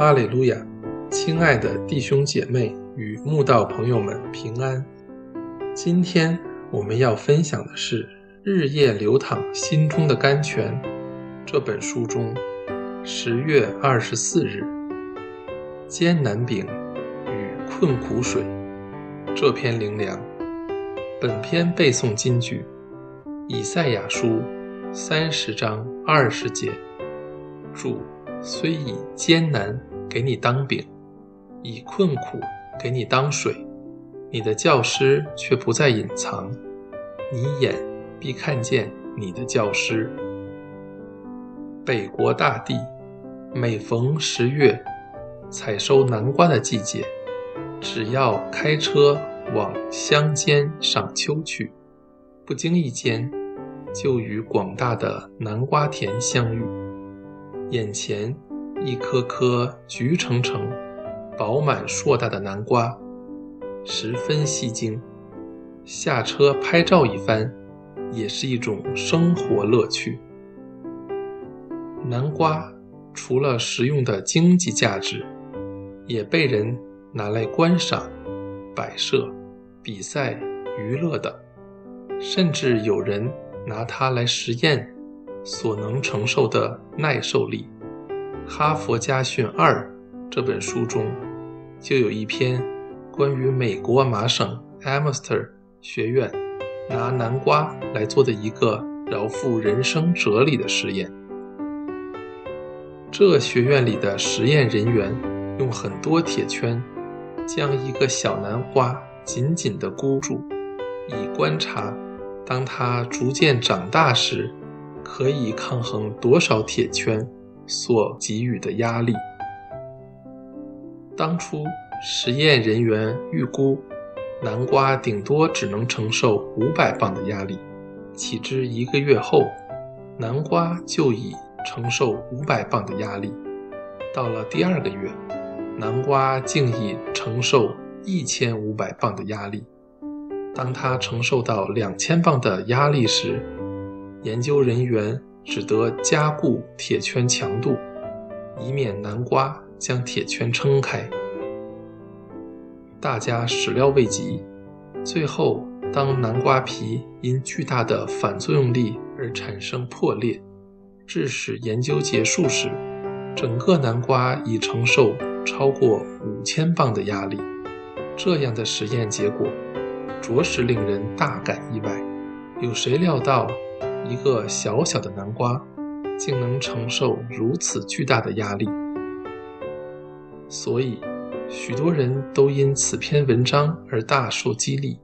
哈利路亚！亲爱的弟兄姐妹与慕道朋友们平安。今天我们要分享的是《日夜流淌心中的甘泉》这本书中十月二十四日“艰难饼与困苦水”这篇灵粮。本篇背诵金句：以赛亚书三十章二十节。主虽以艰难给你当饼，以困苦给你当水，你的教师却不再隐藏，你眼必看见你的教师。北国大地，每逢十月，采收南瓜的季节，只要开车往乡间赏秋去，不经意间就与广大的南瓜田相遇。眼前一颗颗橘橙橙、饱满硕大的南瓜，十分吸睛。下车拍照一番，也是一种生活乐趣。南瓜除了食用的经济价值，也被人拿来观赏、摆设、比赛、娱乐等，甚至有人拿它来实验。所能承受的耐受力，《哈佛家训二》这本书中就有一篇关于美国麻省 Amherst 学院拿南瓜来做的一个饶富人生哲理的实验。这学院里的实验人员用很多铁圈将一个小南瓜紧紧地箍住，以观察当它逐渐长大时。可以抗衡多少铁圈所给予的压力？当初实验人员预估，南瓜顶多只能承受五百磅的压力。岂知一个月后，南瓜就已承受五百磅的压力。到了第二个月，南瓜竟已承受一千五百磅的压力。当它承受到两千磅的压力时，研究人员只得加固铁圈强度，以免南瓜将铁圈撑开。大家始料未及，最后当南瓜皮因巨大的反作用力而产生破裂，致使研究结束时，整个南瓜已承受超过五千磅的压力。这样的实验结果，着实令人大感意外。有谁料到？一个小小的南瓜，竟能承受如此巨大的压力，所以许多人都因此篇文章而大受激励。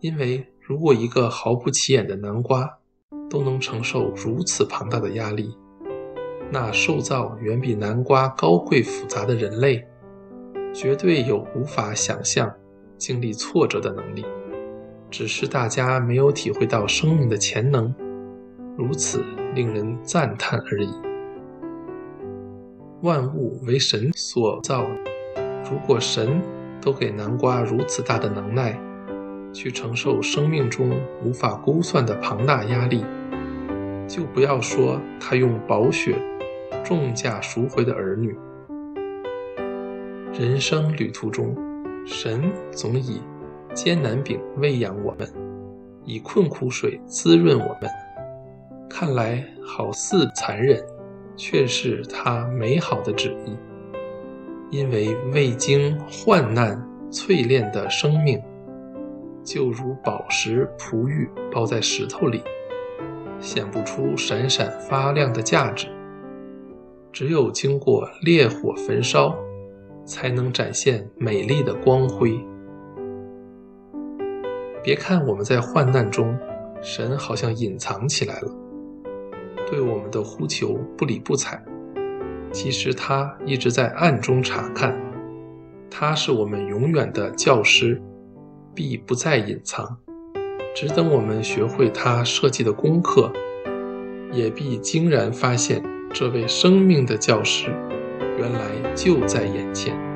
因为如果一个毫不起眼的南瓜都能承受如此庞大的压力，那受造远比南瓜高贵复杂的人类，绝对有无法想象经历挫折的能力。只是大家没有体会到生命的潜能。如此令人赞叹而已。万物为神所造，如果神都给南瓜如此大的能耐，去承受生命中无法估算的庞大压力，就不要说他用宝血重价赎回的儿女。人生旅途中，神总以艰难饼喂养我们，以困苦水滋润我们。看来好似残忍，却是他美好的旨意。因为未经患难淬炼的生命，就如宝石璞玉包在石头里，显不出闪闪发亮的价值。只有经过烈火焚烧，才能展现美丽的光辉。别看我们在患难中，神好像隐藏起来了。对我们的呼求不理不睬，其实他一直在暗中查看。他是我们永远的教师，必不再隐藏。只等我们学会他设计的功课，也必惊然发现，这位生命的教师，原来就在眼前。